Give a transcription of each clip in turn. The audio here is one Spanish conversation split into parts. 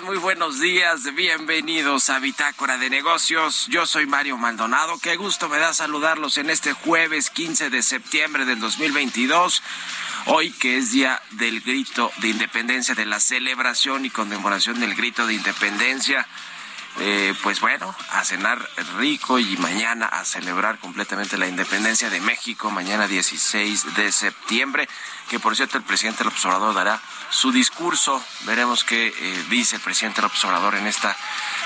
Muy buenos días, bienvenidos a Bitácora de Negocios. Yo soy Mario Maldonado, qué gusto me da saludarlos en este jueves 15 de septiembre del 2022. Hoy que es día del grito de independencia, de la celebración y conmemoración del grito de independencia. Eh, pues bueno, a cenar rico y mañana a celebrar completamente la independencia de México, mañana 16 de septiembre, que por cierto el presidente López Obrador dará su discurso. Veremos qué eh, dice el presidente López Obrador en esta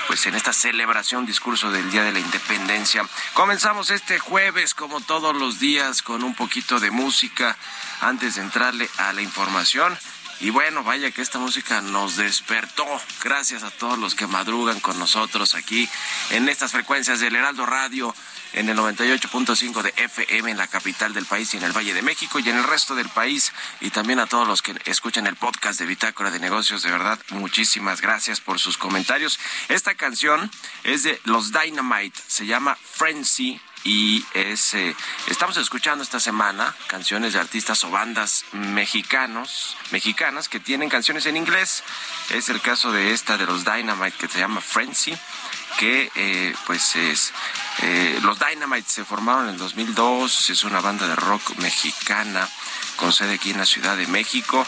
pues en esta celebración, discurso del Día de la Independencia. Comenzamos este jueves, como todos los días, con un poquito de música antes de entrarle a la información. Y bueno, vaya que esta música nos despertó. Gracias a todos los que madrugan con nosotros aquí en estas frecuencias del Heraldo Radio en el 98.5 de FM en la capital del país y en el Valle de México y en el resto del país y también a todos los que escuchan el podcast de Bitácora de Negocios. De verdad, muchísimas gracias por sus comentarios. Esta canción es de los Dynamite, se llama Frenzy y eh, estamos escuchando esta semana canciones de artistas o bandas mexicanos, mexicanas que tienen canciones en inglés. Es el caso de esta de los Dynamite que se llama Frenzy, que eh, pues es eh, los Dynamite se formaron en el 2002, es una banda de rock mexicana con sede aquí en la Ciudad de México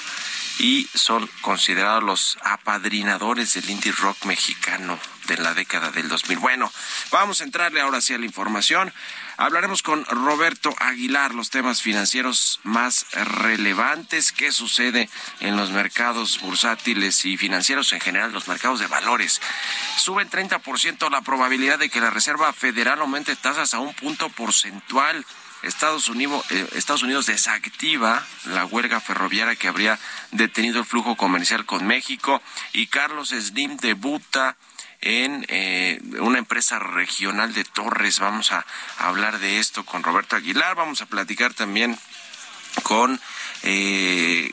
y son considerados los apadrinadores del indie rock mexicano de la década del 2000. Bueno, vamos a entrarle ahora sí a la información. Hablaremos con Roberto Aguilar los temas financieros más relevantes, qué sucede en los mercados bursátiles y financieros en general, los mercados de valores. Sube en 30% la probabilidad de que la Reserva Federal aumente tasas a un punto porcentual. Estados Unidos, eh, Estados Unidos desactiva la huelga ferroviaria que habría detenido el flujo comercial con México y Carlos Slim debuta en eh, una empresa regional de Torres. Vamos a, hablar de esto con Roberto Aguilar. Vamos a platicar también con eh,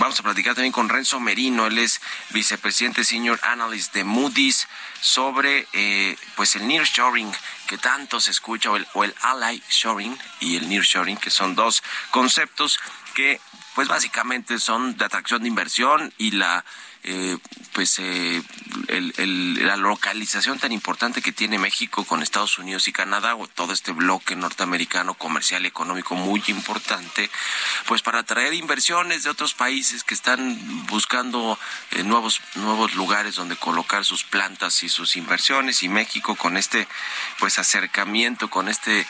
Vamos a platicar también con Renzo Merino, él es vicepresidente senior analyst de Moody's sobre eh, pues el nearshoring que tanto se escucha o el, o el ally shoring y el nearshoring que son dos conceptos que pues básicamente son de atracción de inversión y la eh, pues eh, la localización tan importante que tiene México con Estados Unidos y Canadá, o todo este bloque norteamericano comercial y económico muy importante, pues para atraer inversiones de otros países que están buscando eh, nuevos nuevos lugares donde colocar sus plantas y sus inversiones. Y México con este pues acercamiento, con este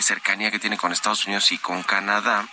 cercanía que tiene con Estados Unidos y con Canadá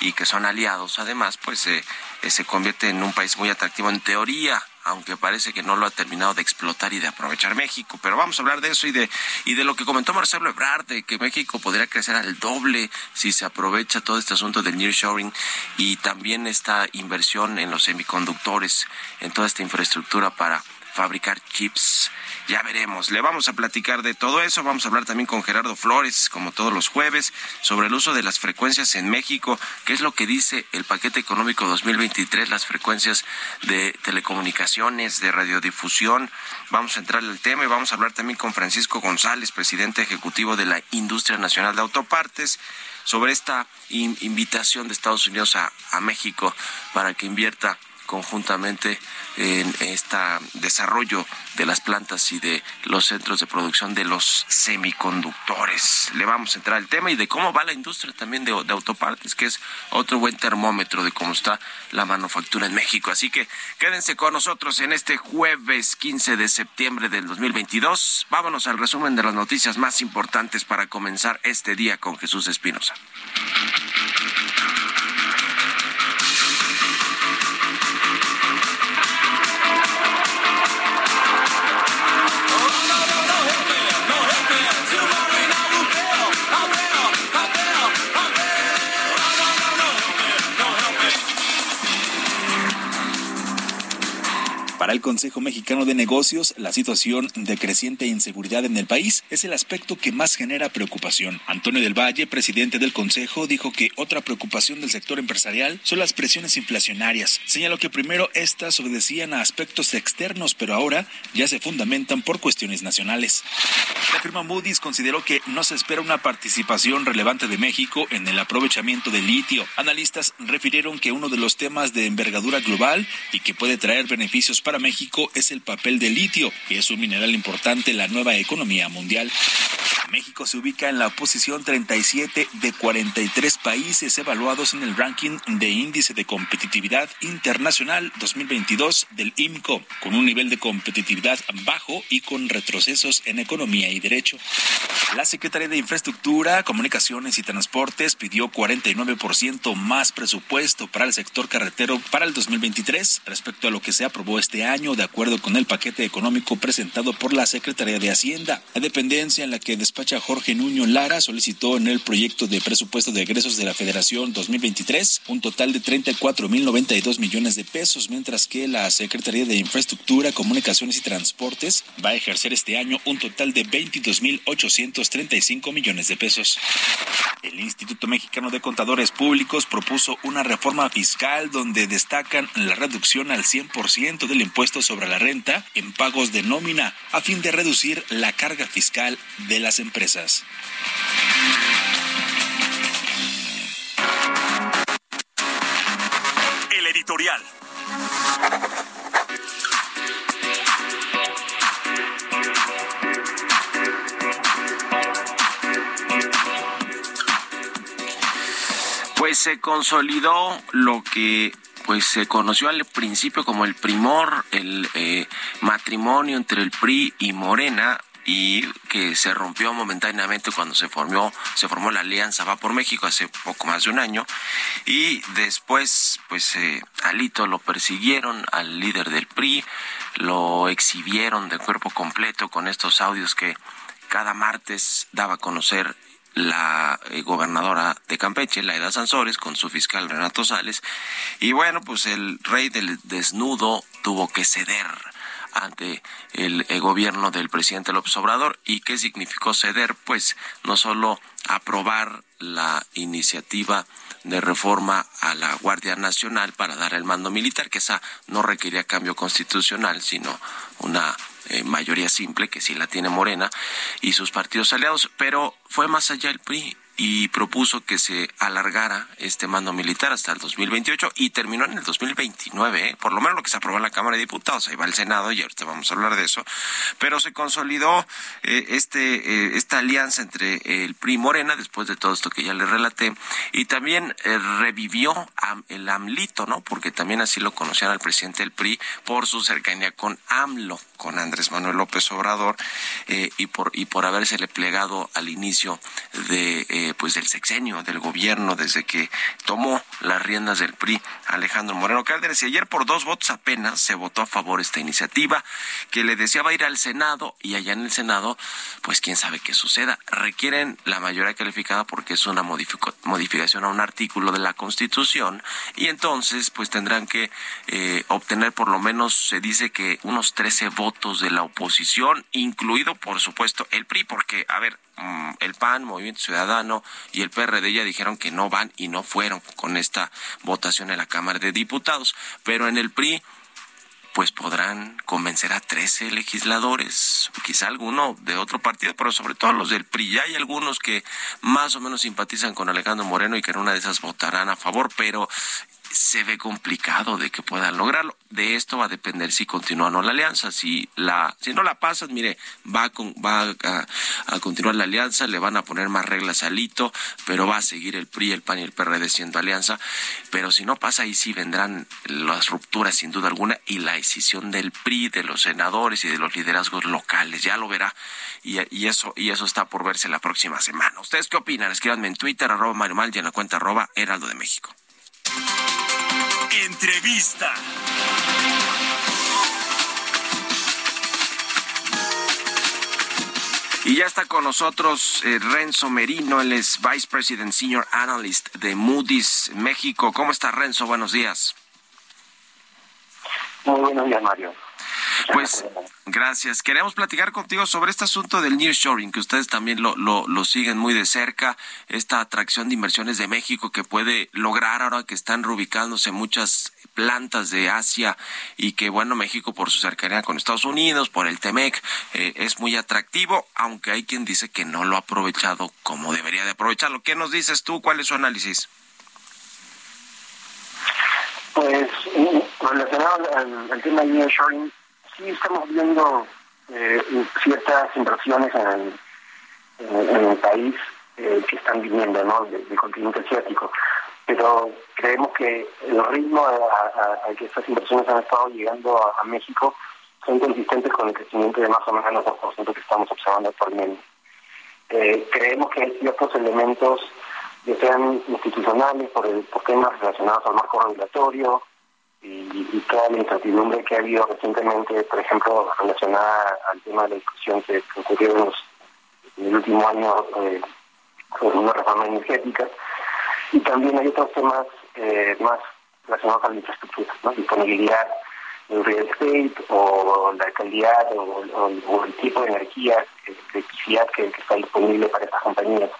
y que son aliados además, pues eh, eh, se convierte en un país muy atractivo en teoría aunque parece que no lo ha terminado de explotar y de aprovechar México. Pero vamos a hablar de eso y de, y de lo que comentó Marcelo Ebrard, de que México podría crecer al doble si se aprovecha todo este asunto del nearshoring y también esta inversión en los semiconductores, en toda esta infraestructura para fabricar chips. Ya veremos. Le vamos a platicar de todo eso. Vamos a hablar también con Gerardo Flores, como todos los jueves, sobre el uso de las frecuencias en México, qué es lo que dice el paquete económico 2023, las frecuencias de telecomunicaciones, de radiodifusión. Vamos a entrar al tema y vamos a hablar también con Francisco González, presidente ejecutivo de la Industria Nacional de Autopartes sobre esta invitación de Estados Unidos a, a México para que invierta conjuntamente en este desarrollo de las plantas y de los centros de producción de los semiconductores. Le vamos a entrar al tema y de cómo va la industria también de, autopartes, que es otro buen termómetro de cómo está la manufactura en México. Así que quédense con nosotros en este jueves 15 de septiembre del 2022. Vámonos al resumen de las noticias más importantes para comenzar este día con Jesús Espinosa. Para el Consejo Mexicano de Negocios, la situación de creciente inseguridad en el país es el aspecto que más genera preocupación. Antonio del Valle, presidente del Consejo, dijo que otra preocupación del sector empresarial son las presiones inflacionarias. Señaló que primero estas obedecían a aspectos externos, pero ahora ya se fundamentan por cuestiones nacionales. La firma Moody's consideró que no se espera una participación relevante de México en el aprovechamiento del litio. Analistas refirieron que uno de los temas de envergadura global y que puede traer beneficios para México es el papel de litio, que es un mineral importante en la nueva economía mundial. México se ubica en la posición 37 de 43 países evaluados en el ranking de índice de competitividad internacional 2022 del IMCO, con un nivel de competitividad bajo y con retrocesos en economía y derecho. La Secretaría de Infraestructura, Comunicaciones y Transportes pidió 49% más presupuesto para el sector carretero para el 2023 respecto a lo que se aprobó este año año, de acuerdo con el paquete económico presentado por la Secretaría de Hacienda. La dependencia en la que despacha Jorge Nuño Lara solicitó en el proyecto de presupuesto de egresos de la Federación 2023 un total de 34.092 millones de pesos, mientras que la Secretaría de Infraestructura, Comunicaciones y Transportes va a ejercer este año un total de 22.835 millones de pesos. El Instituto Mexicano de Contadores Públicos propuso una reforma fiscal donde destacan la reducción al 100% del impuesto sobre la renta en pagos de nómina a fin de reducir la carga fiscal de las empresas. El editorial. Pues se consolidó lo que pues se conoció al principio como el primor, el eh, matrimonio entre el PRI y Morena y que se rompió momentáneamente cuando se formó se formó la alianza va por México hace poco más de un año. Y después pues eh, Alito lo persiguieron al líder del PRI lo exhibieron de cuerpo completo con estos audios que cada martes daba a conocer la eh, gobernadora de Campeche, Laida Sansores, con su fiscal Renato Sales. Y bueno, pues el rey del desnudo tuvo que ceder ante el, el, gobierno del presidente López Obrador. ¿Y qué significó ceder? Pues no solo aprobar la iniciativa de reforma a la Guardia Nacional para dar el mando militar, que esa no requería cambio constitucional, sino una eh, mayoría simple, que sí la tiene Morena, y sus partidos aliados, pero fue más allá el PRI y propuso que se alargara este mando militar hasta el 2028 y terminó en el 2029, ¿eh? por lo menos lo que se aprobó en la Cámara de Diputados, ahí va el Senado y ahorita vamos a hablar de eso, pero se consolidó eh, este eh, esta alianza entre el PRI y Morena después de todo esto que ya le relaté y también eh, revivió el AMLito, ¿no? Porque también así lo conocían al presidente del PRI por su cercanía con AMLO, con Andrés Manuel López Obrador y por y por habérsele plegado al inicio de pues del sexenio del gobierno desde que tomó las riendas del PRI Alejandro Moreno Cárdenas. Y ayer por dos votos apenas se votó a favor esta iniciativa que le deseaba ir al Senado y allá en el Senado pues quién sabe qué suceda. Requieren la mayoría calificada porque es una modificación a un artículo de la Constitución y entonces pues tendrán que eh, obtener por lo menos se dice que unos 13 votos de la oposición incluido por supuesto el PRI porque a ver mm, el PAN, Movimiento Ciudadano y el PRD ya dijeron que no van y no fueron con esta votación en la Cámara de Diputados, pero en el PRI pues podrán convencer a 13 legisladores, quizá alguno de otro partido, pero sobre todo los del PRI. Ya hay algunos que más o menos simpatizan con Alejandro Moreno y que en una de esas votarán a favor, pero se ve complicado de que puedan lograrlo. De esto va a depender si continúa o no la alianza. Si la, si no la pasan, mire, va, con, va a, continuar la alianza, le van a poner más reglas al hito, pero va a seguir el PRI, el PAN y el PRD siendo alianza. Pero si no pasa, ahí sí vendrán las rupturas sin duda alguna y la decisión del PRI, de los senadores y de los liderazgos locales. Ya lo verá. Y, y eso, y eso está por verse la próxima semana. ¿Ustedes qué opinan? Escríbanme en Twitter, arroba Mario Mal y en la cuenta arroba Heraldo de México. Entrevista. Y ya está con nosotros eh, Renzo Merino, él es Vice President Senior Analyst de Moody's México. ¿Cómo está Renzo? Buenos días. Muy buenos días, Mario. Pues gracias. Queremos platicar contigo sobre este asunto del nearshoring, que ustedes también lo, lo, siguen muy de cerca, esta atracción de inversiones de México que puede lograr ahora que están reubicándose muchas plantas de Asia y que, bueno, México por su cercanía con Estados Unidos, por el TEMEC, eh, es muy atractivo, aunque hay quien dice que no lo ha aprovechado como debería de aprovecharlo. ¿Qué nos dices tú? ¿Cuál es su análisis? Pues relacionado al, al tema del nearshoring, sí estamos viendo eh, ciertas inversiones en el, en, el país eh, que están viniendo ¿no? del, continente asiático, pero creemos que el ritmo al que estas inversiones han estado llegando a, México son consistentes con el crecimiento de más o menos 2% que estamos observando actualmente. Eh, creemos que hay ciertos elementos, ya sean institucionales, por, el, por temas relacionados al marco regulatorio, y, toda la incertidumbre que ha habido recientemente, por ejemplo, relacionada al tema de la discusión que, ocurrió en, el último año eh, sobre una reforma energética. Y también hay otros temas eh, más relacionados a la infraestructura, disponibilidad del real estate o la calidad o, el tipo de energía, de electricidad que, está disponible para estas compañías.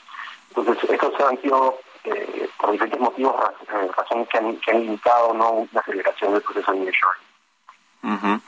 Entonces, estos han sido eh, por diferentes motivos, razones que han, que han limitado ¿no? una aceleración del proceso de nearshoring.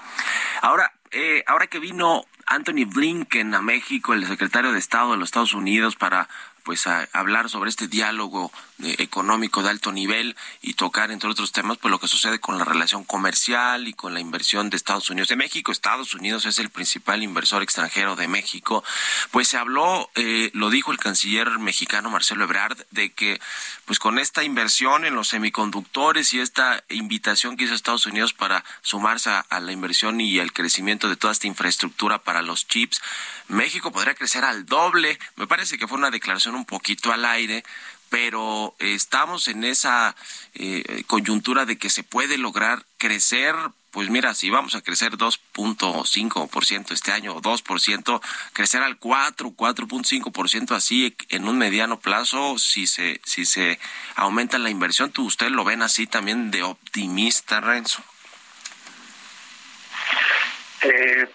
Ahora, eh, ahora que vino Anthony Blinken a México, el secretario de Estado de los Estados Unidos, para pues a hablar sobre este diálogo eh, económico de alto nivel y tocar entre otros temas pues lo que sucede con la relación comercial y con la inversión de Estados Unidos de México Estados Unidos es el principal inversor extranjero de México pues se habló eh, lo dijo el canciller mexicano Marcelo Ebrard de que pues con esta inversión en los semiconductores y esta invitación que hizo Estados Unidos para sumarse a la inversión y al crecimiento de toda esta infraestructura para los chips México podría crecer al doble. Me parece que fue una declaración un poquito al aire, pero estamos en esa eh, coyuntura de que se puede lograr crecer. Pues mira, si vamos a crecer 2.5% este año o 2%, crecer al 4, 4.5% así en un mediano plazo, si se, si se aumenta la inversión, ¿tú, ¿usted lo ven así también de optimista, Renzo? Eh,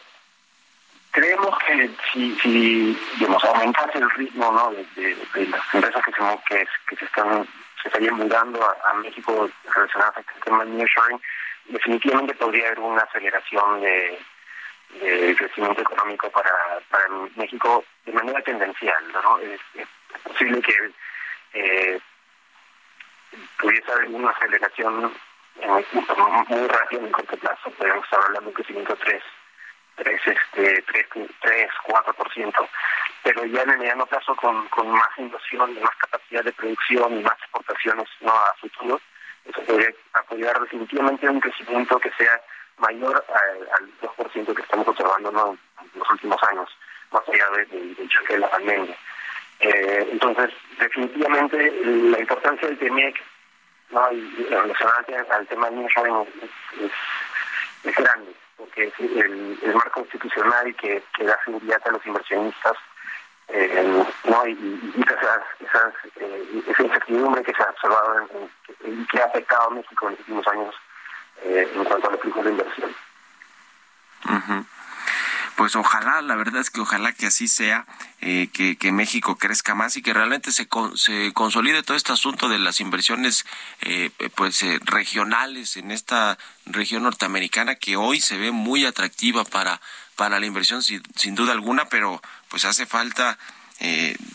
creemos que si, si digamos, aumentase el ritmo ¿no? de, las empresas que se, que, que se están se estarían mudando a, México relacionadas a este tema de nearshoring, definitivamente podría haber una aceleración de, crecimiento económico para, para México de manera tendencial. ¿no? Es, posible que eh, pudiese haber una aceleración muy rápida en corto plazo, podemos estar hablando de crecimiento 3 3, este, 3, 3 4%, pero ya en el mediano plazo con, con más inversión, más capacidad de producción y más exportaciones ¿no? a futuro, eso podría apoyar definitivamente un crecimiento que sea mayor al, 2% que estamos observando ¿no? en los últimos años, más allá del de, choque de la pandemia. Eh, entonces, definitivamente la importancia del TMEC ¿no? y, relacionada al tema del es, es grande porque el, el marco constitucional que, que, da seguridad a los inversionistas eh, no y, eh, esa incertidumbre que se ha observado y que ha afectado a México en los últimos años eh, en cuanto a los flujos de inversión pues ojalá, la verdad es que ojalá que así sea, eh, que, México crezca más y que realmente se, se consolide todo este asunto de las inversiones eh, pues eh, regionales en esta región norteamericana que hoy se ve muy atractiva para, para la inversión sin, sin duda alguna, pero pues hace falta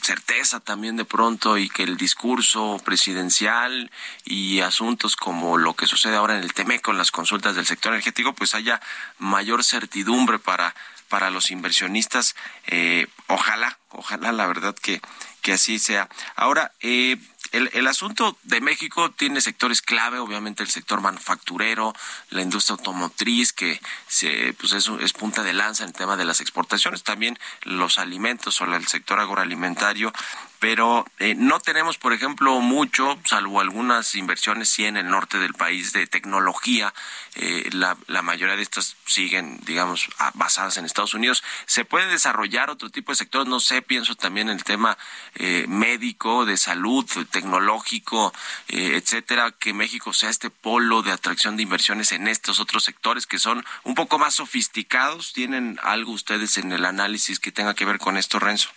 certeza también de pronto y que el discurso presidencial y asuntos como lo que sucede ahora en el TEMEC con las consultas del sector energético, pues haya mayor certidumbre para para los inversionistas. Eh, ojalá, ojalá la verdad que, que así sea. Ahora, eh, el, el, asunto de México tiene sectores clave, obviamente el sector manufacturero, la industria automotriz, que se, pues es, es punta de lanza en el tema de las exportaciones, también los alimentos o el sector agroalimentario, pero eh, no tenemos, por ejemplo, mucho, salvo algunas inversiones sí en el norte del país de tecnología. Eh, la, mayoría de estas siguen, digamos, basadas en Estados Unidos. Se puede desarrollar otro tipo de sectores, no sé, pienso también en el tema eh, médico, de salud, tecnológico, etcétera, que México sea este polo de atracción de inversiones en estos otros sectores que son un poco más sofisticados. ¿Tienen algo ustedes en el análisis que tenga que ver con esto, Renzo?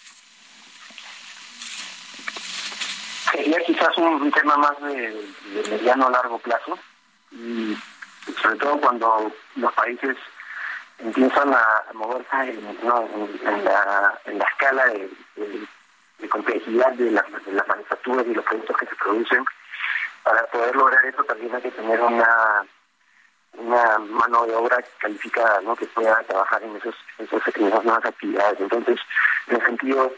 Sería quizás un, tema más de, mediano a largo plazo y sobre todo cuando los países empiezan a, moverse en, la, en la escala de, complejidad de, las manufacturas y los productos que se producen. Para poder lograr eso también hay que tener una una mano de obra calificada ¿no? que pueda trabajar en esos, esos esas nuevas actividades. Entonces, en ese sentido,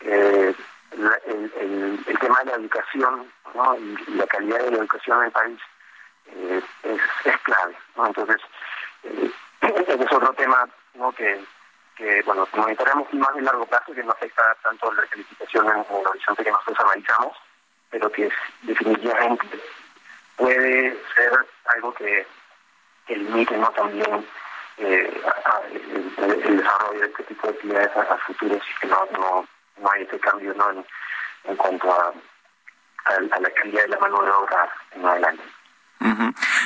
eh, el, tema de la educación y, la calidad de la educación en el país eh, es, es, clave. ¿no? Entonces, eh, es otro tema ¿no? que, que, bueno, monitoreamos más de largo plazo, que no afecta tanto la calificación en, el horizonte que nosotros analizamos, pero que definitivamente puede ser algo que, limiten ¿no? también eh, el, desarrollo de este tipo de actividades a, futuro si que no, no, no hay ese cambio ¿no? en, en cuanto a, a, la calidad de la mano de obra en adelante.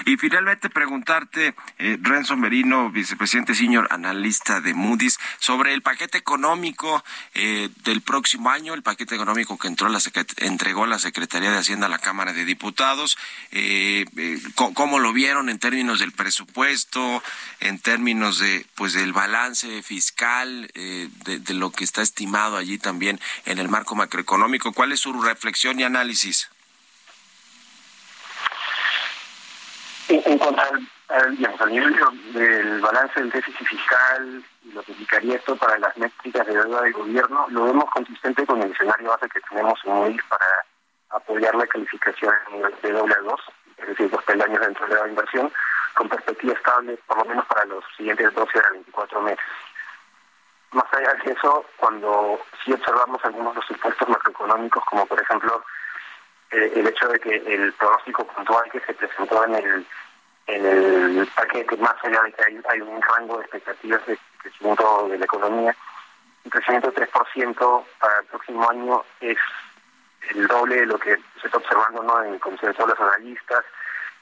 Y finalmente preguntarte, eh, Renzo Merino, vicepresidente senior analista de Moody's, sobre el paquete económico eh, del próximo año, el paquete económico que entró la entregó la Secretaría de Hacienda a la Cámara de Diputados. Eh, eh ¿Cómo lo vieron en términos del presupuesto, en términos de pues del balance fiscal, de, de lo que está estimado allí también en el marco macroeconómico? ¿Cuál es su reflexión y análisis? En, cuanto al, digamos, al nivel del balance del déficit fiscal y lo que implicaría esto para las métricas de deuda del gobierno, lo vemos consistente con el escenario base que tenemos en hoy para apoyar la calificación de doble a dos, es decir, dos peldaños dentro de la inversión, con perspectiva estable por lo menos para los siguientes 12 a 24 meses. Más allá de eso, cuando sí observamos algunos de los supuestos macroeconómicos, como por ejemplo eh, el hecho de que el pronóstico puntual que se presentó en el el paquete, más allá de que hay, un rango de expectativas de crecimiento de la economía, un crecimiento de 3% para el próximo año es el doble de lo que se está observando ¿no? en el consenso de los analistas,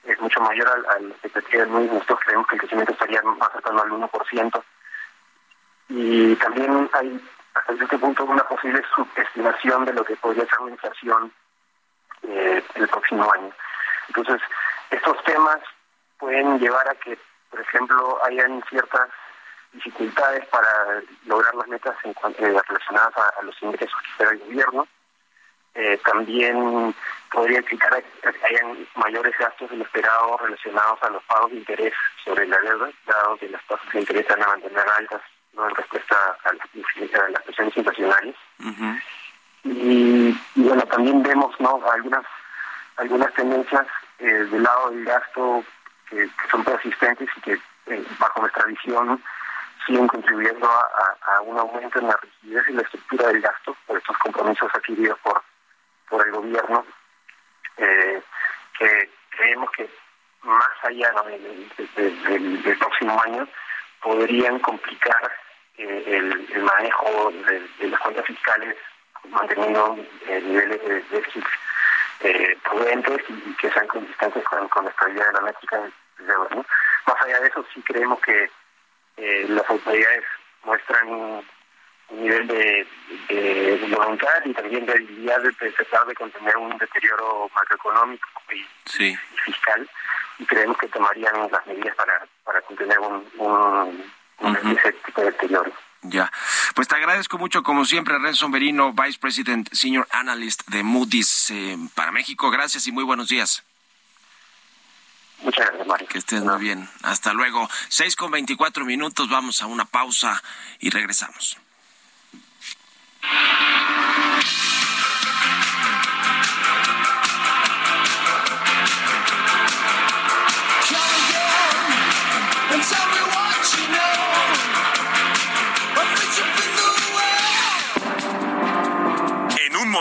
es mucho mayor a, la expectativa de muy nosotros creemos que el crecimiento estaría más cercano al 1%. Y también hay hasta cierto punto una posible subestimación de lo que podría ser la inflación eh, el próximo año. Entonces, estos temas pueden llevar a que, por ejemplo, hayan ciertas dificultades para lograr las metas en cuanto, eh, relacionadas a, los ingresos que espera el gobierno. Eh, también podría implicar que hayan mayores gastos de lo esperado relacionados a los pagos de interés sobre la deuda, dado que las tasas de interés van a mantener altas ¿no? en respuesta a las, presiones inflacionarias. También vemos ¿no? algunas algunas tendencias eh, del lado del gasto que, son persistentes y que eh, bajo nuestra visión siguen contribuyendo a, un aumento en la rigidez y la estructura del gasto por estos compromisos adquiridos por, por el gobierno, eh, que creemos que más allá del, próximo año podrían complicar el, manejo de, las cuentas fiscales manteniendo niveles de déficit eh, prudentes y, que sean consistentes con, con la estabilidad de la métrica Más allá de eso, sí creemos que eh, las autoridades muestran un, nivel de, voluntad y también de habilidad de, tratar de contener un deterioro macroeconómico y, fiscal y creemos que tomarían las medidas para, para contener un, un, ese tipo de deterioro. Ya. Pues te agradezco mucho, como siempre, Renzo Merino, Vice President, Senior Analyst de Moody's eh, para México. Gracias y muy buenos días. Muchas gracias, Mario. Que estés muy bien. Hasta luego. Seis con veinticuatro minutos. Vamos a una pausa y regresamos.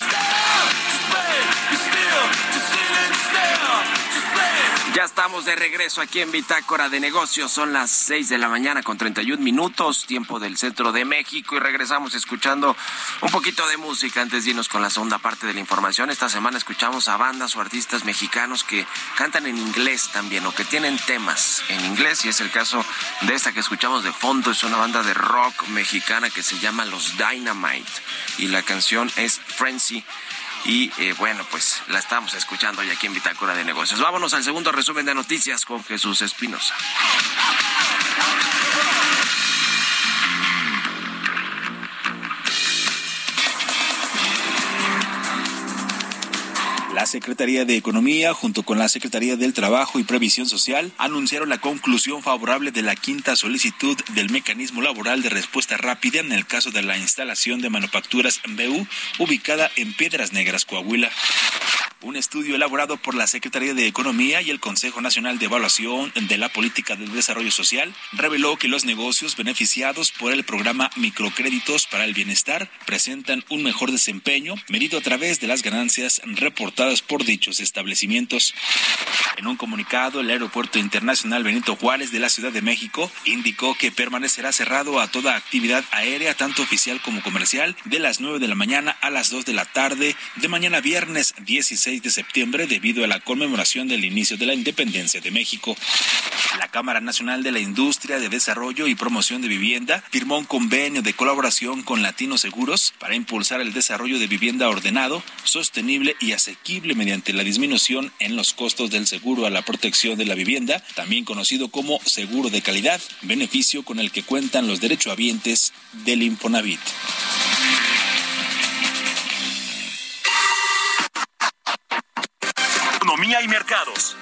Ya estamos de regreso aquí en Bitácora de Negocios. Son las 6 de la mañana con 31 minutos, tiempo del centro de México. Y regresamos escuchando un poquito de música antes de irnos con la segunda parte de la información. Esta semana escuchamos a bandas o artistas mexicanos que cantan en inglés también o que tienen temas en inglés. Y es el caso de esta que escuchamos de fondo. Es una banda de rock mexicana que se llama Los Dynamite. Y la canción es Frenzy. Y eh, bueno, pues la estamos escuchando hoy aquí en Bitácora de Negocios. Vámonos al segundo resumen de noticias con Jesús Espinosa. La Secretaría de Economía, junto con la Secretaría del Trabajo y Previsión Social, anunciaron la conclusión favorable de la quinta solicitud del mecanismo laboral de respuesta rápida en el caso de la instalación de manufacturas BU ubicada en Piedras Negras, Coahuila. Un estudio elaborado por la Secretaría de Economía y el Consejo Nacional de Evaluación de la Política de Desarrollo Social reveló que los negocios beneficiados por el programa Microcréditos para el Bienestar presentan un mejor desempeño medido a través de las ganancias reportadas por dichos establecimientos. En un comunicado, el Aeropuerto Internacional Benito Juárez de la Ciudad de México indicó que permanecerá cerrado a toda actividad aérea, tanto oficial como comercial, de las 9 de la mañana a las 2 de la tarde de mañana viernes 16 de septiembre debido a la conmemoración del inicio de la independencia de México. La Cámara Nacional de la Industria de Desarrollo y Promoción de Vivienda firmó un convenio de colaboración con Latino Seguros para impulsar el desarrollo de vivienda ordenado, sostenible y asequible mediante la disminución en los costos del seguro a la protección de la vivienda, también conocido como seguro de calidad, beneficio con el que cuentan los derechohabientes del Infonavit. Economía y mercados.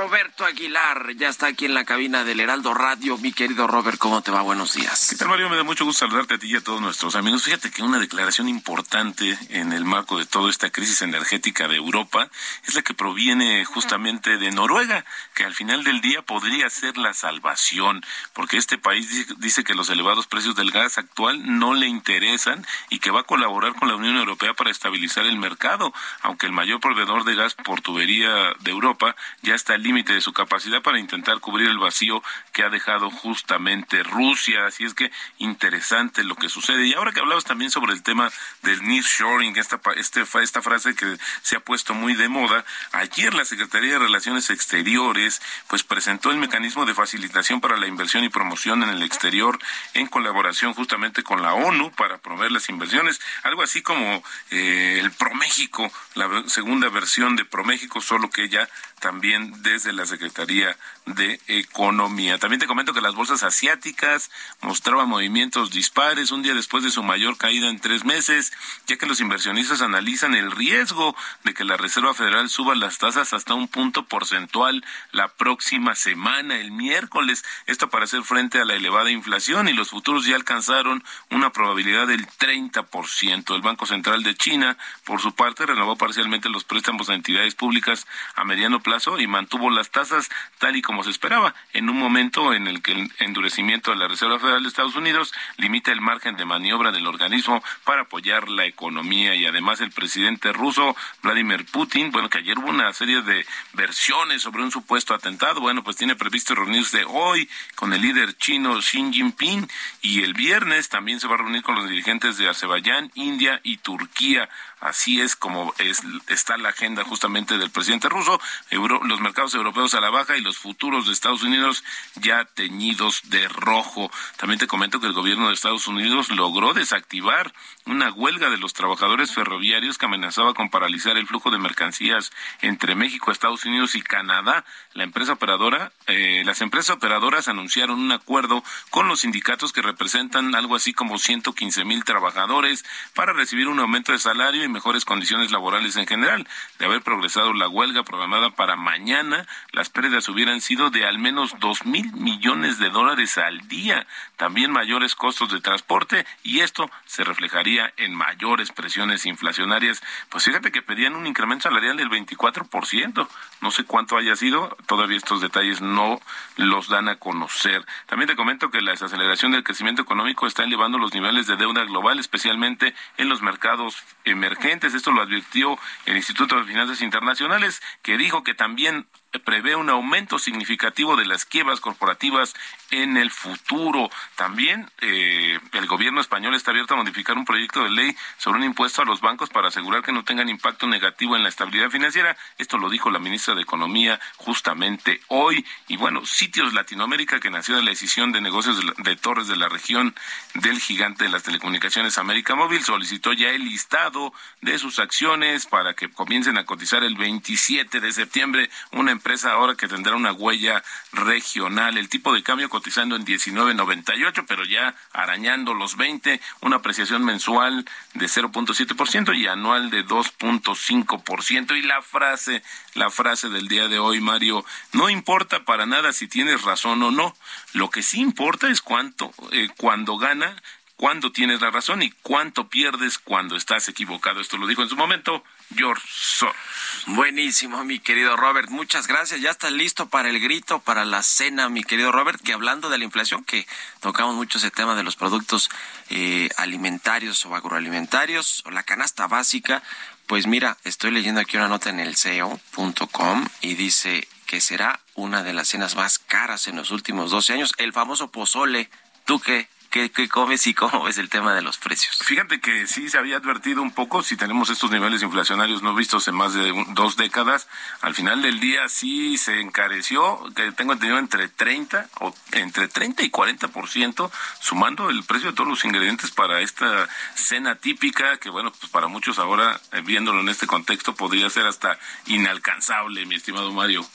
Roberto Aguilar ya está aquí en la cabina del Heraldo Radio. Mi querido Robert, ¿cómo te va? Buenos días. ¿Qué tal, Mario? Me da mucho gusto saludarte a ti y a todos nuestros amigos. Fíjate que una declaración importante en el marco de toda esta crisis energética de Europa es la que proviene justamente de Noruega, que al final del día podría ser la salvación, porque este país dice que los elevados precios del gas actual no le interesan y que va a colaborar con la Unión Europea para estabilizar el mercado, aunque el mayor proveedor de gas por tubería de Europa ya está al límite de su capacidad para intentar cubrir el vacío que ha dejado justamente Rusia. Así es que interesante lo que sucede. Y ahora que hablabas también sobre el tema del nearshoring, esta, este, esta frase que se ha puesto muy de moda, ayer la Secretaría de Relaciones Exteriores pues presentó el mecanismo de facilitación para la inversión y promoción en el exterior en colaboración justamente con la ONU para promover las inversiones, algo así como eh, el ProMéxico, la segunda versión de ProMéxico, solo que ya también desde la Secretaría de Economía. También te comento que las bolsas asiáticas mostraban movimientos dispares un día después de su mayor caída en tres meses, ya que los inversionistas analizan el riesgo de que la Reserva Federal suba las tasas hasta un punto porcentual la próxima semana, el miércoles. Esto para hacer frente a la elevada inflación y los futuros ya alcanzaron una probabilidad del 30%. El Banco Central de China, por su parte, renovó parcialmente los préstamos a entidades públicas a mediano plazo y mantuvo las tasas tal y como se esperaba, en un momento en el que el endurecimiento de la Reserva Federal de Estados Unidos limita el margen de maniobra del organismo para apoyar la economía. Y además el presidente ruso Vladimir Putin, bueno, que ayer hubo una serie de versiones sobre un supuesto atentado, bueno, pues tiene previsto reunirse hoy con el líder chino Xi Jinping y el viernes también se va a reunir con los dirigentes de Azerbaiyán, India y Turquía Así es como es, está la agenda justamente del presidente ruso. los mercados europeos a la baja y los futuros de Estados Unidos ya teñidos de rojo. También te comento que el gobierno de Estados Unidos logró desactivar una huelga de los trabajadores ferroviarios que amenazaba con paralizar el flujo de mercancías entre México, Estados Unidos y Canadá. La empresa operadora, eh, las empresas operadoras anunciaron un acuerdo con los sindicatos que representan algo así como 115 mil trabajadores para recibir un aumento de salario mejores condiciones laborales en general. De haber progresado la huelga programada para mañana, las pérdidas hubieran sido de al menos dos mil millones de dólares al día, también mayores costos de transporte y esto se reflejaría en mayores presiones inflacionarias. Pues fíjate que pedían un incremento salarial del 24%. No sé cuánto haya sido, todavía estos detalles no los dan a conocer. También te comento que la desaceleración del crecimiento económico está elevando los niveles de deuda global, especialmente en los mercados emergentes. Esto lo advirtió el Instituto de Finanzas Internacionales, que dijo que también prevé un aumento significativo de las quiebras corporativas en el futuro. También eh, el gobierno español está abierto a modificar un proyecto de ley sobre un impuesto a los bancos para asegurar que no tengan impacto negativo en la estabilidad financiera. Esto lo dijo la ministra de Economía justamente hoy. Y bueno, Sitios Latinoamérica, que nació de la decisión de negocios de, Torres de la región del gigante de las telecomunicaciones América Móvil, solicitó ya el listado de sus acciones para que comiencen a cotizar el 27 de septiembre una empresa ahora que tendrá una huella regional. El tipo de cambio cotizando en 19.98, pero ya arañando los 20, una apreciación mensual de 0.7% y anual de 2.5%. Y la frase, la frase del día de hoy, Mario, no importa para nada si tienes razón o no. Lo que sí importa es cuánto, eh, cuando gana cuándo tienes la razón y cuánto pierdes cuando estás equivocado. Esto lo dijo en su momento George Soros. Buenísimo, mi querido Robert. Muchas gracias. Ya está listo para el grito, para la cena, mi querido Robert, que hablando de la inflación, que tocamos mucho ese tema de los productos eh, alimentarios o agroalimentarios, o la canasta básica, pues mira, estoy leyendo aquí una nota en el CEO.com y dice que será una de las cenas más caras en los últimos 12 años, el famoso pozole. ¿Tú qué ¿Qué, comes y cómo ves el tema de los precios? Fíjate que sí se había advertido un poco, si tenemos estos niveles inflacionarios no vistos en más de dos décadas, al final del día sí se encareció, que tengo entendido entre 30 o entre 30 y 40%, sumando el precio de todos los ingredientes para esta cena típica, que bueno, pues para muchos ahora, eh, viéndolo en este contexto, podría ser hasta inalcanzable, mi estimado Mario.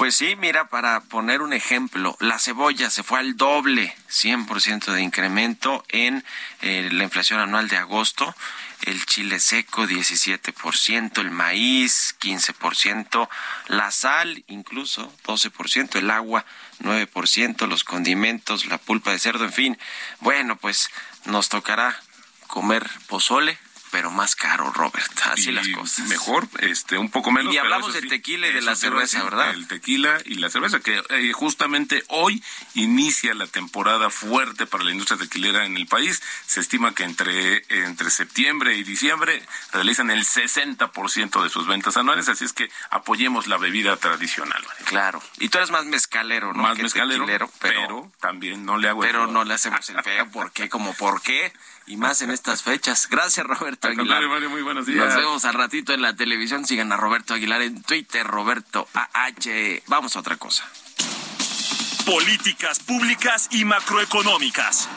Pues sí, mira, para poner un ejemplo, la cebolla se fue al doble, 100% de incremento en eh, la inflación anual de agosto, el chile seco 17%, el maíz 15%, la sal incluso 12%, el agua 9%, los condimentos, la pulpa de cerdo, en fin. Bueno, pues nos tocará comer pozole pero más caro, Robert. Así las cosas. Mejor, este, un poco menos. Y hablamos del tequila y de la cerveza, ¿verdad? El tequila y la cerveza, que eh, justamente hoy inicia la temporada fuerte para la industria tequilera en el país. Se estima que entre, entre septiembre y diciembre realizan el 60% de sus ventas anuales, así es que apoyemos la bebida tradicional. Claro. Y tú eres más mezcalero, ¿no? Más mezcalero, pero, pero, también no le hago Pero no le hacemos el feo, ¿por qué? ¿Como por qué? Y más en estas fechas. Gracias, Roberto Aguilar. muy buenos días. Nos vemos al ratito en la televisión. Sigan a Roberto Aguilar en Twitter, Roberto AH. Vamos a otra cosa. Políticas públicas y macroeconómicas.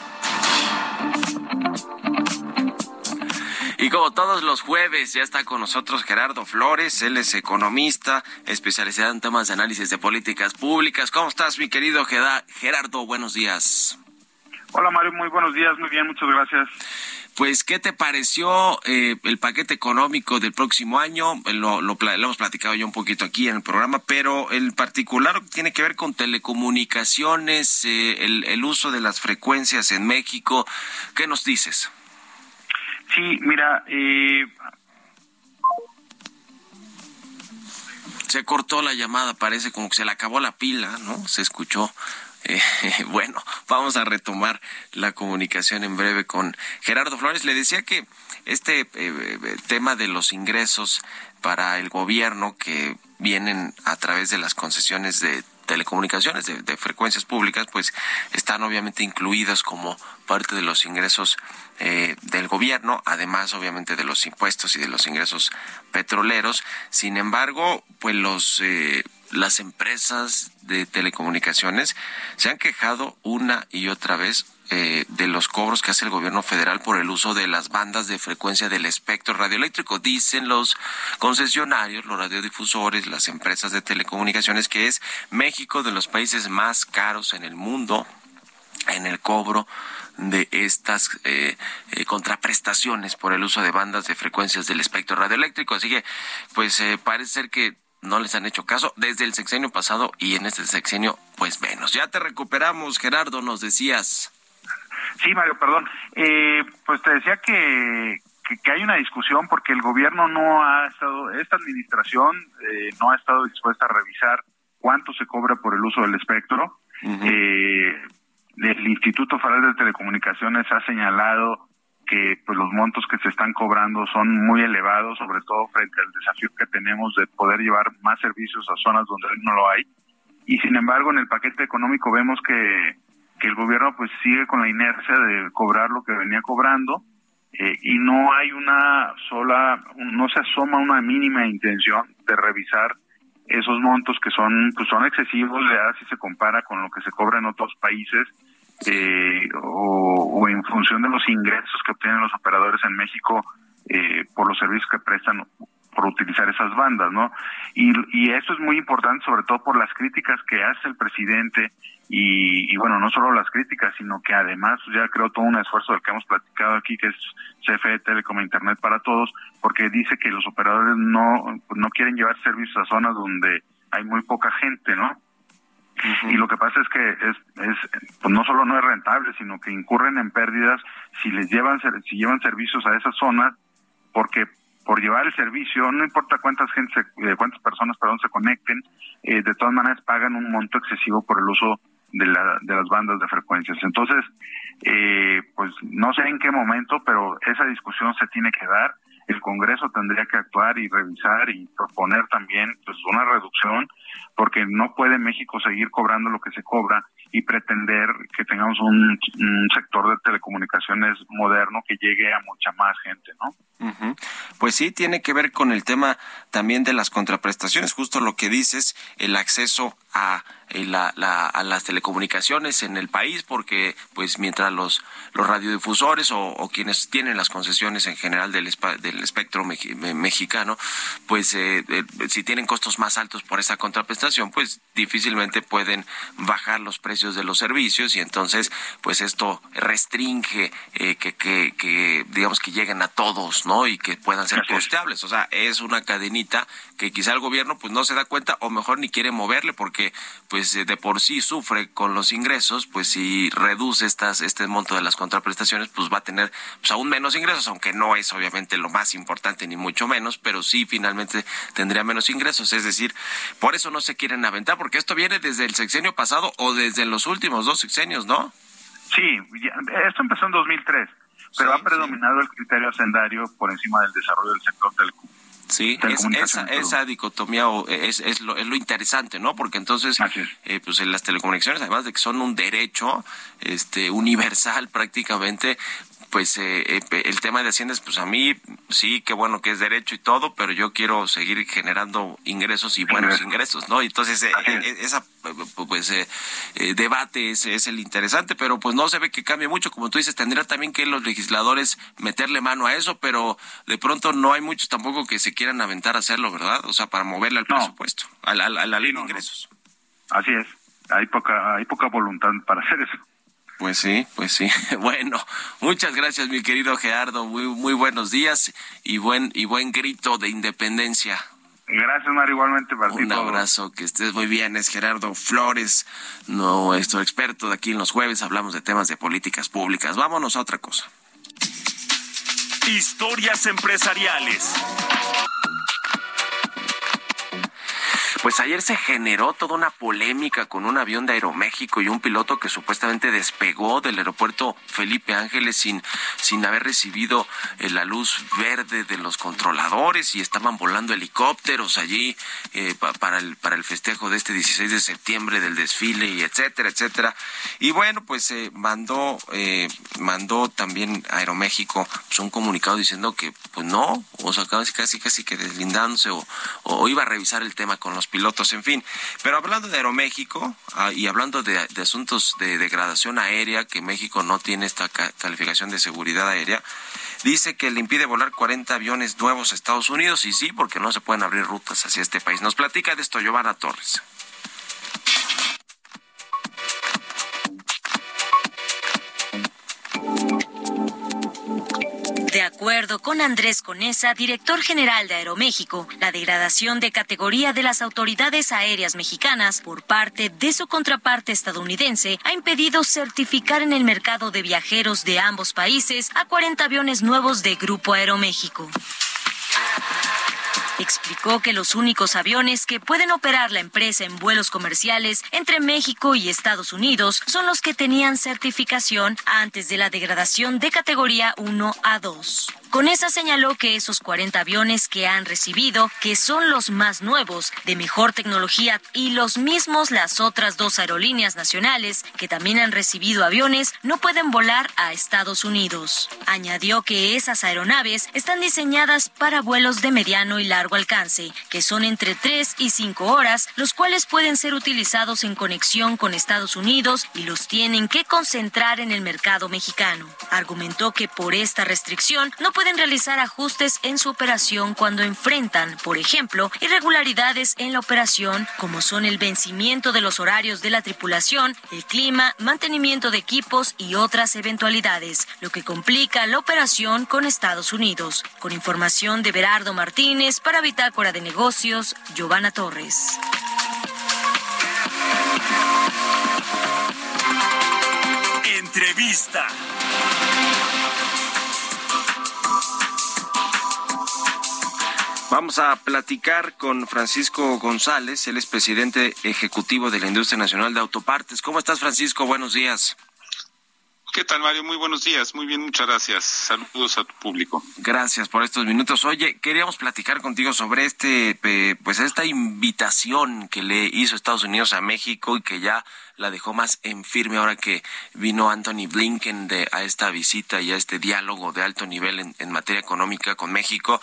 Y como todos los jueves, ya está con nosotros Gerardo Flores, él es economista, especializado en temas de análisis de políticas públicas. ¿Cómo estás, mi querido Gerardo? Buenos días. Hola Mario, muy buenos días, muy bien, muchas gracias. Pues, ¿qué te pareció eh, el paquete económico del próximo año? Lo, lo, hemos platicado ya un poquito aquí en el programa, pero el particular tiene que ver con telecomunicaciones, eh, el, el, uso de las frecuencias en México. ¿Qué nos dices? Sí, mira, eh... se cortó la llamada, parece como que se le acabó la pila, ¿no? Se escuchó bueno, vamos a retomar la comunicación en breve con Gerardo Flores. Le decía que este eh, eh, tema de los ingresos para el gobierno que vienen a través de las concesiones de telecomunicaciones, de, frecuencias públicas, pues están obviamente incluidas como parte de los ingresos eh, del gobierno, además obviamente de los impuestos y de los ingresos petroleros. Sin embargo, pues los eh, las empresas de telecomunicaciones se han quejado una y otra vez eh, de los cobros que hace el gobierno federal por el uso de las bandas de frecuencia del espectro radioeléctrico. Dicen los concesionarios, los radiodifusores, las empresas de telecomunicaciones que es México de los países más caros en el mundo en el cobro de estas eh, eh, contraprestaciones por el uso de bandas de frecuencias del espectro radioeléctrico. Así que, pues parece ser que no les han hecho caso desde el sexenio pasado y en este sexenio, pues menos. Ya te recuperamos, Gerardo, nos decías. Sí, Mario, perdón. Eh, pues te decía que, que, hay una discusión porque el gobierno no ha estado, esta administración eh, no ha estado dispuesta a revisar cuánto se cobra por el uso del espectro. eh, el Instituto Federal de Telecomunicaciones ha señalado que pues los montos que se están cobrando son muy elevados, sobre todo frente al desafío que tenemos de poder llevar más servicios a zonas donde no lo hay. Y sin embargo, en el paquete económico vemos que que el gobierno pues sigue con la inercia de cobrar lo que venía cobrando eh, y no hay una sola, no se asoma una mínima intención de revisar esos montos que son pues son excesivos ya si se compara con lo que se cobra en otros países eh, o, en función de los ingresos que obtienen los operadores en México eh, por los servicios que prestan utilizar esas bandas, ¿no? Y, y eso es muy importante, sobre todo por las críticas que hace el presidente y, bueno, no solo las críticas, sino que además ya creo todo un esfuerzo del que hemos platicado aquí, que es CFE Telecom Internet para Todos, porque dice que los operadores no, no quieren llevar servicios a zonas donde hay muy poca gente, ¿no? Y lo que pasa es que es, es pues no solo no es rentable, sino que incurren en pérdidas si les llevan si llevan servicios a esas zonas, porque por llevar el servicio, no importa cuántas gente, eh, cuántas personas perdón, se conecten, eh, de todas maneras pagan un monto excesivo por el uso de, la, de las bandas de frecuencias. Entonces, eh, pues no sé en qué momento, pero esa discusión se tiene que dar. El Congreso tendría que actuar y revisar y proponer también pues una reducción, porque no puede México seguir cobrando lo que se cobra y pretender que tengamos un, sector de telecomunicaciones moderno que llegue a mucha más gente, ¿no? Pues sí, tiene que ver con el tema también de las contraprestaciones, justo lo que dices, el acceso a, eh, la, a las telecomunicaciones en el país, porque pues mientras los, los radiodifusores o, quienes tienen las concesiones en general del, del espectro mexicano, pues eh, eh, si tienen costos más altos por esa contraprestación, pues difícilmente pueden bajar los precios de los servicios y entonces pues esto restringe que, que, que digamos que lleguen a todos, ¿no? Y que puedan ser costeables. O sea, es una cadenita que quizá el gobierno pues no se da cuenta o mejor ni quiere moverle porque pues eh, de por sí sufre con los ingresos, pues si reduce estas este monto de las contraprestaciones, pues va a tener pues aún menos ingresos, aunque no es obviamente lo más importante ni mucho menos, pero sí finalmente tendría menos ingresos, es decir, por eso no se quieren aventar porque esto viene desde el sexenio pasado o desde los últimos dos sexenios, ¿no? Sí, esto empezó en 2003, pero ha predominado el criterio hacendario por encima del desarrollo del sector telecom Sí, esa, esa dicotomía es, es, lo, es lo interesante, ¿no? Porque entonces, eh, pues en las telecomunicaciones, además de que son un derecho este universal prácticamente, pues eh, eh, el tema de Hacienda, pues a mí sí, qué bueno que es derecho y todo, pero yo quiero seguir generando ingresos y buenos ingresos, ¿no? Entonces, eh, esa pues debate es, es, el interesante, pero pues no se ve que cambie mucho, como tú dices, tendría también que los legisladores meterle mano a eso, pero de pronto no hay muchos tampoco que se quieran aventar a hacerlo, ¿verdad? O sea, para moverle al presupuesto, a la, ley de ingresos. Así es, hay poca, hay poca voluntad para hacer eso. Pues sí, pues sí. Bueno, muchas gracias, mi querido Gerardo. Muy, muy buenos días y buen y buen grito de independencia. Gracias, Mario, igualmente para Un abrazo, que estés muy bien. Es Gerardo Flores, nuestro experto de aquí en los jueves. Hablamos de temas de políticas públicas. Vámonos a otra cosa. Historias empresariales. Pues ayer se generó toda una polémica con un avión de Aeroméxico y un piloto que supuestamente despegó del aeropuerto Felipe Ángeles sin, sin haber recibido eh, la luz verde de los controladores y estaban volando helicópteros allí eh, para, el, para el festejo de este 16 de septiembre del desfile y etcétera, etcétera. Y bueno, pues se mandó, eh, mandó también Aeroméxico pues, un comunicado diciendo que pues no, o sea, casi casi, casi que deslindándose o, o iba a revisar el tema con los pilotos, en fin. Pero hablando de Aeroméxico ah, y hablando de, asuntos de degradación aérea, que México no tiene esta calificación de seguridad aérea, dice que le impide volar 40 aviones nuevos a Estados Unidos y sí, porque no se pueden abrir rutas hacia este país. Nos platica de esto Giovanna Torres. Acuerdo con Andrés Conesa, director general de Aeroméxico, la degradación de categoría de las autoridades aéreas mexicanas por parte de su contraparte estadounidense ha impedido certificar en el mercado de viajeros de ambos países a 40 aviones nuevos de Grupo Aeroméxico explicó que los únicos aviones que pueden operar la empresa en vuelos comerciales entre México y Estados Unidos son los que tenían certificación antes de la degradación de categoría 1 a 2. Con esa señaló que esos 40 aviones que han recibido, que son los más nuevos, de mejor tecnología y los mismos las otras dos aerolíneas nacionales que también han recibido aviones, no pueden volar a Estados Unidos. Añadió que esas aeronaves están diseñadas para vuelos de mediano y largo alcance, que son entre 3 y 5 horas, los cuales pueden ser utilizados en conexión con Estados Unidos y los tienen que concentrar en el mercado mexicano. Argumentó que por esta restricción no puede pueden realizar ajustes en su operación cuando enfrentan, por ejemplo, irregularidades en la operación, como son el vencimiento de los horarios de la tripulación, el clima, mantenimiento de equipos y otras eventualidades, lo que complica la operación con Estados Unidos. Con información de Berardo Martínez para Bitácora de Negocios, Giovanna Torres. Entrevista. Vamos a platicar con Francisco González, él es presidente ejecutivo de la Industria Nacional de Autopartes. ¿Cómo estás, Francisco? Buenos días. ¿Qué tal, Mario? Muy buenos días. Muy bien, muchas gracias. Saludos a tu público. Gracias por estos minutos. Oye, queríamos platicar contigo sobre este, pues esta invitación que le hizo Estados Unidos a México y que ya la dejó más en firme ahora que vino Anthony Blinken de, a esta visita y a este diálogo de alto nivel en, materia económica con México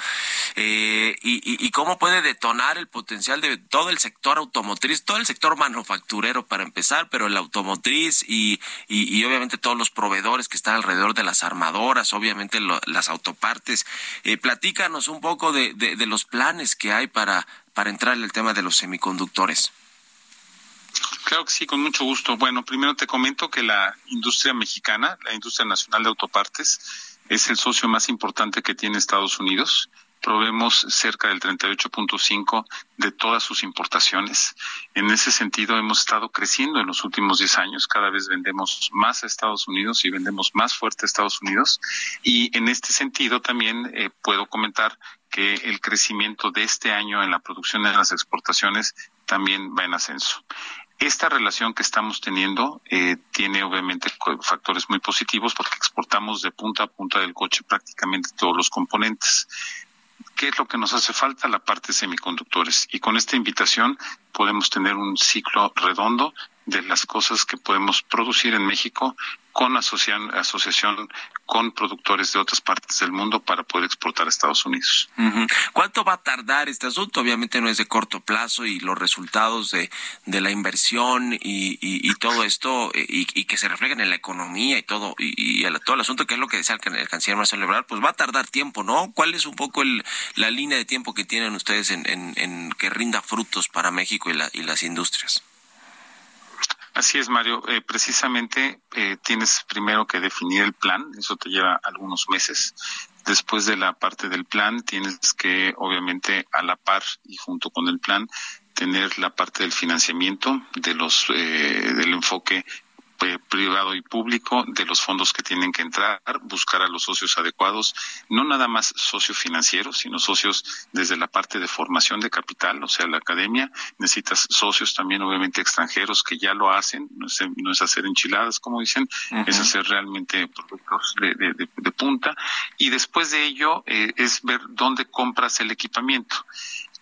eh, y, cómo puede detonar el potencial de todo el sector automotriz, todo el sector manufacturero para empezar, pero el automotriz y, y, obviamente todos los proveedores que están alrededor de las armadoras, obviamente las autopartes. Eh, platícanos un poco de, de, de los planes que hay para, para entrar en el tema de los semiconductores. Claro que sí, con mucho gusto. Bueno, primero te comento que la industria mexicana, la industria nacional de autopartes, es el socio más importante que tiene Estados Unidos. Probemos cerca del 38.5 de todas sus importaciones. En ese sentido, hemos estado creciendo en los últimos 10 años. Cada vez vendemos más a Estados Unidos y vendemos más fuerte a Estados Unidos. Y en este sentido, también eh, puedo comentar que el crecimiento de este año en la producción de las exportaciones también va en ascenso. Esta relación que estamos teniendo eh, tiene obviamente factores muy positivos porque exportamos de punta a punta del coche prácticamente todos los componentes. ¿Qué es lo que nos hace falta? La parte de semiconductores. Y con esta invitación podemos tener un ciclo redondo de las cosas que podemos producir en México con asociación, con productores de otras partes del mundo para poder exportar a Estados Unidos. ¿Cuánto va a tardar este asunto? Obviamente no es de corto plazo y los resultados de, de la inversión y, y, todo esto eh, y, que se reflejen en la economía y todo y, todo el asunto que es lo que decía el, canciller Marcelo Ebrard, pues va a tardar tiempo, ¿no? ¿Cuál es un poco el, la línea de tiempo que tienen ustedes en, en, en que rinda frutos para México y, la, y las industrias? Así es, Mario. Eh, precisamente eh, tienes primero que definir el plan, eso te lleva algunos meses. Después de la parte del plan, tienes que, obviamente, a la par y junto con el plan, tener la parte del financiamiento, de los, eh, del enfoque privado y público, de los fondos que tienen que entrar, buscar a los socios adecuados, no nada más socios financieros, sino socios desde la parte de formación de capital, o sea, la academia, necesitas socios también obviamente extranjeros que ya lo hacen, no es, hacer enchiladas, como dicen, es hacer realmente productos de, punta, y después de ello eh, es ver dónde compras el equipamiento.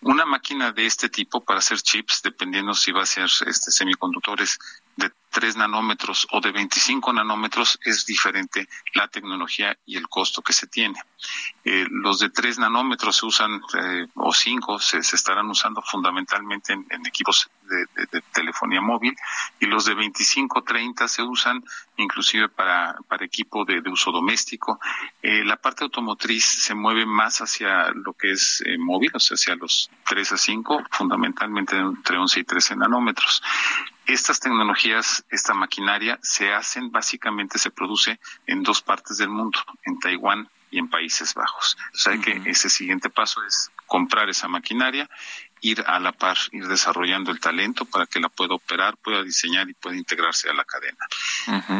Una máquina de este tipo para hacer chips, dependiendo si va a ser este, semiconductores de 3 nanómetros o de 25 nanómetros es diferente la tecnología y el costo que se tiene. Eh, los de 3 nanómetros se usan, eh, o 5, se, estarán usando fundamentalmente en, equipos de, telefonía móvil y los de 25, 30 se usan inclusive para, para equipo de, uso doméstico. Eh, la parte automotriz se mueve más hacia lo que es móvil, o sea, hacia los 3 a 5, fundamentalmente entre 11 y 13 nanómetros. Estas tecnologías, esta maquinaria, se hacen, básicamente se produce en dos partes del mundo, en Taiwán y en Países Bajos. O sea que ese siguiente paso es comprar esa maquinaria, ir a la par, ir desarrollando el talento para que la pueda operar, pueda diseñar y pueda integrarse a la cadena.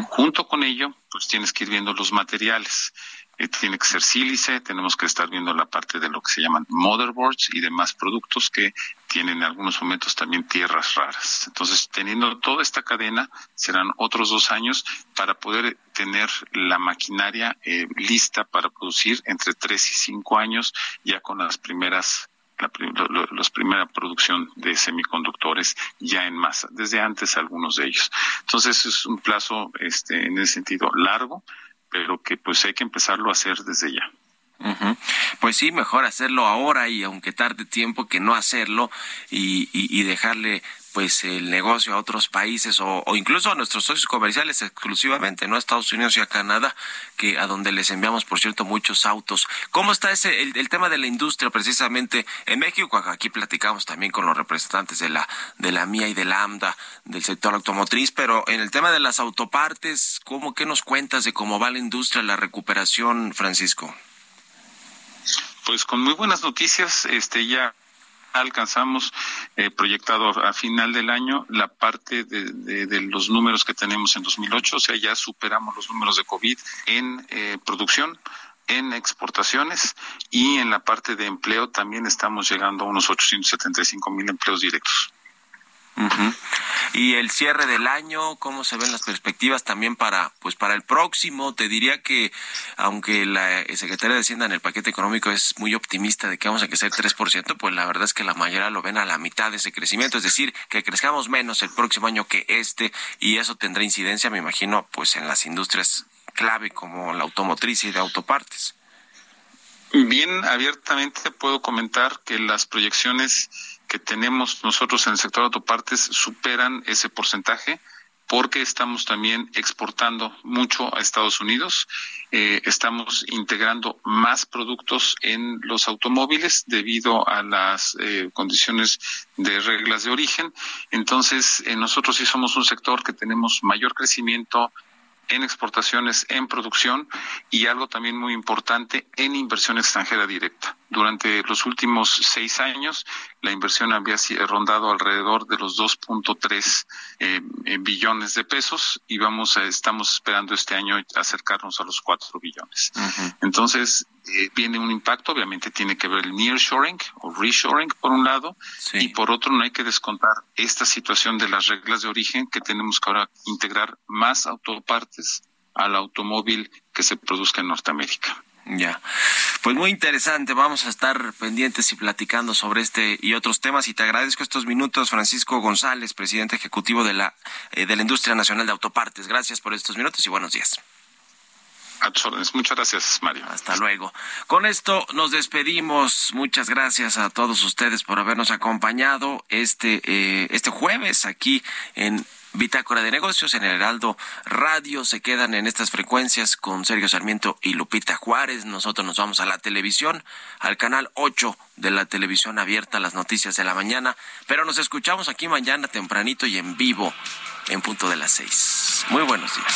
Junto con ello, pues tienes que ir viendo los materiales. Tiene que ser sílice, tenemos que estar viendo la parte de lo que se llaman motherboards y demás productos que tienen en algunos momentos también tierras raras. Entonces, teniendo toda esta cadena, serán otros dos años para poder tener la maquinaria eh, lista para producir entre tres y cinco años ya con las primeras la, primera producción de semiconductores ya en masa, desde antes algunos de ellos. Entonces es un plazo este, en ese sentido largo, pero que pues hay que empezarlo a hacer desde ya. Pues sí, mejor hacerlo ahora y aunque tarde tiempo que no hacerlo y, y dejarle pues el negocio a otros países o, incluso a nuestros socios comerciales exclusivamente, no a Estados Unidos y a Canadá, que a donde les enviamos, por cierto, muchos autos. ¿Cómo está ese el, tema de la industria precisamente en México? Aquí platicamos también con los representantes de la de la MIA y de la AMDA del sector automotriz, pero en el tema de las autopartes, ¿cómo qué nos cuentas de cómo va la industria, la recuperación, Francisco? Pues con muy buenas noticias, este ya alcanzamos eh, proyectado a final del año la parte de, los números que tenemos en 2008, o sea, ya superamos los números de COVID en eh, producción en exportaciones y en la parte de empleo también estamos llegando a unos 875 mil empleos directos. Y el cierre del año, ¿cómo se ven las perspectivas también para pues para el próximo? Te diría que aunque la Secretaría de Hacienda en el paquete económico es muy optimista de que vamos a crecer 3%, pues la verdad es que la mayoría lo ven a la mitad de ese crecimiento, es decir, que crezcamos menos el próximo año que este y eso tendrá incidencia, me imagino, pues en las industrias clave como la automotriz y de autopartes. Bien abiertamente puedo comentar que las proyecciones que tenemos nosotros en el sector de autopartes superan ese porcentaje porque estamos también exportando mucho a Estados Unidos, eh, estamos integrando más productos en los automóviles debido a las eh, condiciones de reglas de origen. Entonces, eh, nosotros sí somos un sector que tenemos mayor crecimiento en exportaciones, en producción y algo también muy importante en inversión extranjera directa. Durante los últimos seis años, la inversión había rondado alrededor de los 2.3 eh, eh, billones de pesos y vamos a, estamos esperando este año acercarnos a los 4 billones. Entonces, eh, viene un impacto, obviamente tiene que ver el nearshoring o reshoring por un lado y por otro no hay que descontar esta situación de las reglas de origen que tenemos que ahora integrar más autopartes al automóvil que se produzca en Norteamérica. Ya, pues muy interesante. Vamos a estar pendientes y platicando sobre este y otros temas. Y te agradezco estos minutos, Francisco González, presidente ejecutivo de la eh, de la Industria Nacional de Autopartes. Gracias por estos minutos y buenos días. Muchas gracias, Mario. Hasta luego. Con esto nos despedimos. Muchas gracias a todos ustedes por habernos acompañado este, eh, este jueves aquí en Bitácora de Negocios en el Heraldo Radio. Se quedan en estas frecuencias con Sergio Sarmiento y Lupita Juárez. Nosotros nos vamos a la televisión, al canal 8 de la televisión abierta, las noticias de la mañana. Pero nos escuchamos aquí mañana tempranito y en vivo en punto de las 6. Muy buenos días.